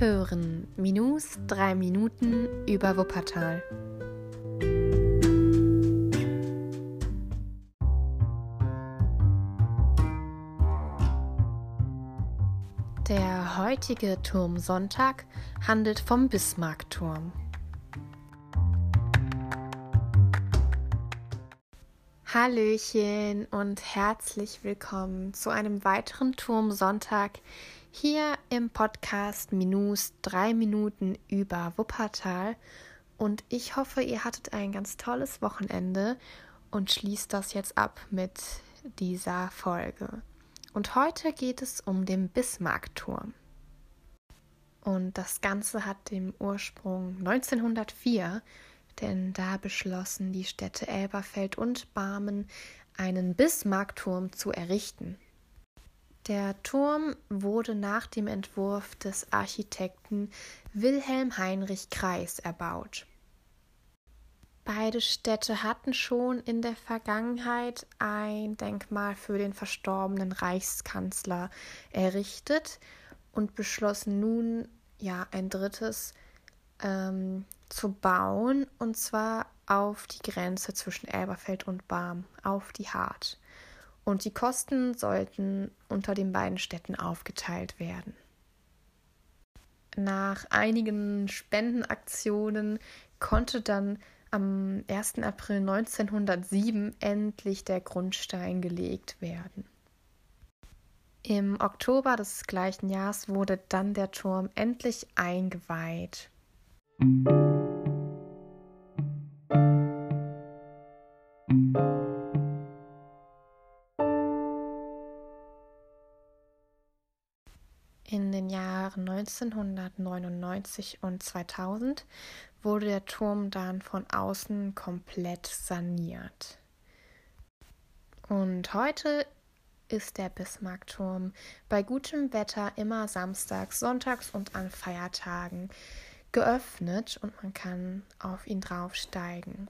hören Minus 3 Minuten über Wuppertal. Der heutige Turmsonntag handelt vom Bismarckturm. Hallöchen und herzlich willkommen zu einem weiteren Turmsonntag hier im Podcast Minus drei Minuten über Wuppertal. Und ich hoffe, ihr hattet ein ganz tolles Wochenende und schließt das jetzt ab mit dieser Folge. Und heute geht es um den Bismarckturm. Und das Ganze hat den Ursprung 1904 denn da beschlossen die Städte Elberfeld und Barmen, einen Bismarckturm zu errichten. Der Turm wurde nach dem Entwurf des Architekten Wilhelm Heinrich Kreis erbaut. Beide Städte hatten schon in der Vergangenheit ein Denkmal für den verstorbenen Reichskanzler errichtet und beschlossen nun ja ein drittes ähm, zu bauen und zwar auf die Grenze zwischen Elberfeld und Barm, auf die Hart. Und die Kosten sollten unter den beiden Städten aufgeteilt werden. Nach einigen Spendenaktionen konnte dann am 1. April 1907 endlich der Grundstein gelegt werden. Im Oktober des gleichen Jahres wurde dann der Turm endlich eingeweiht. In den Jahren 1999 und 2000 wurde der Turm dann von außen komplett saniert. Und heute ist der Bismarckturm bei gutem Wetter immer samstags, sonntags und an Feiertagen geöffnet und man kann auf ihn draufsteigen.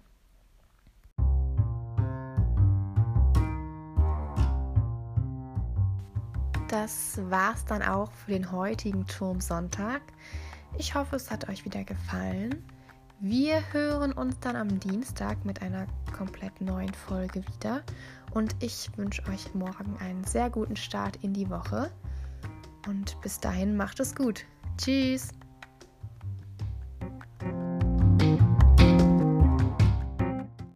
Das war's dann auch für den heutigen Turmsonntag. Ich hoffe, es hat euch wieder gefallen. Wir hören uns dann am Dienstag mit einer komplett neuen Folge wieder. Und ich wünsche euch morgen einen sehr guten Start in die Woche. Und bis dahin macht es gut. Tschüss.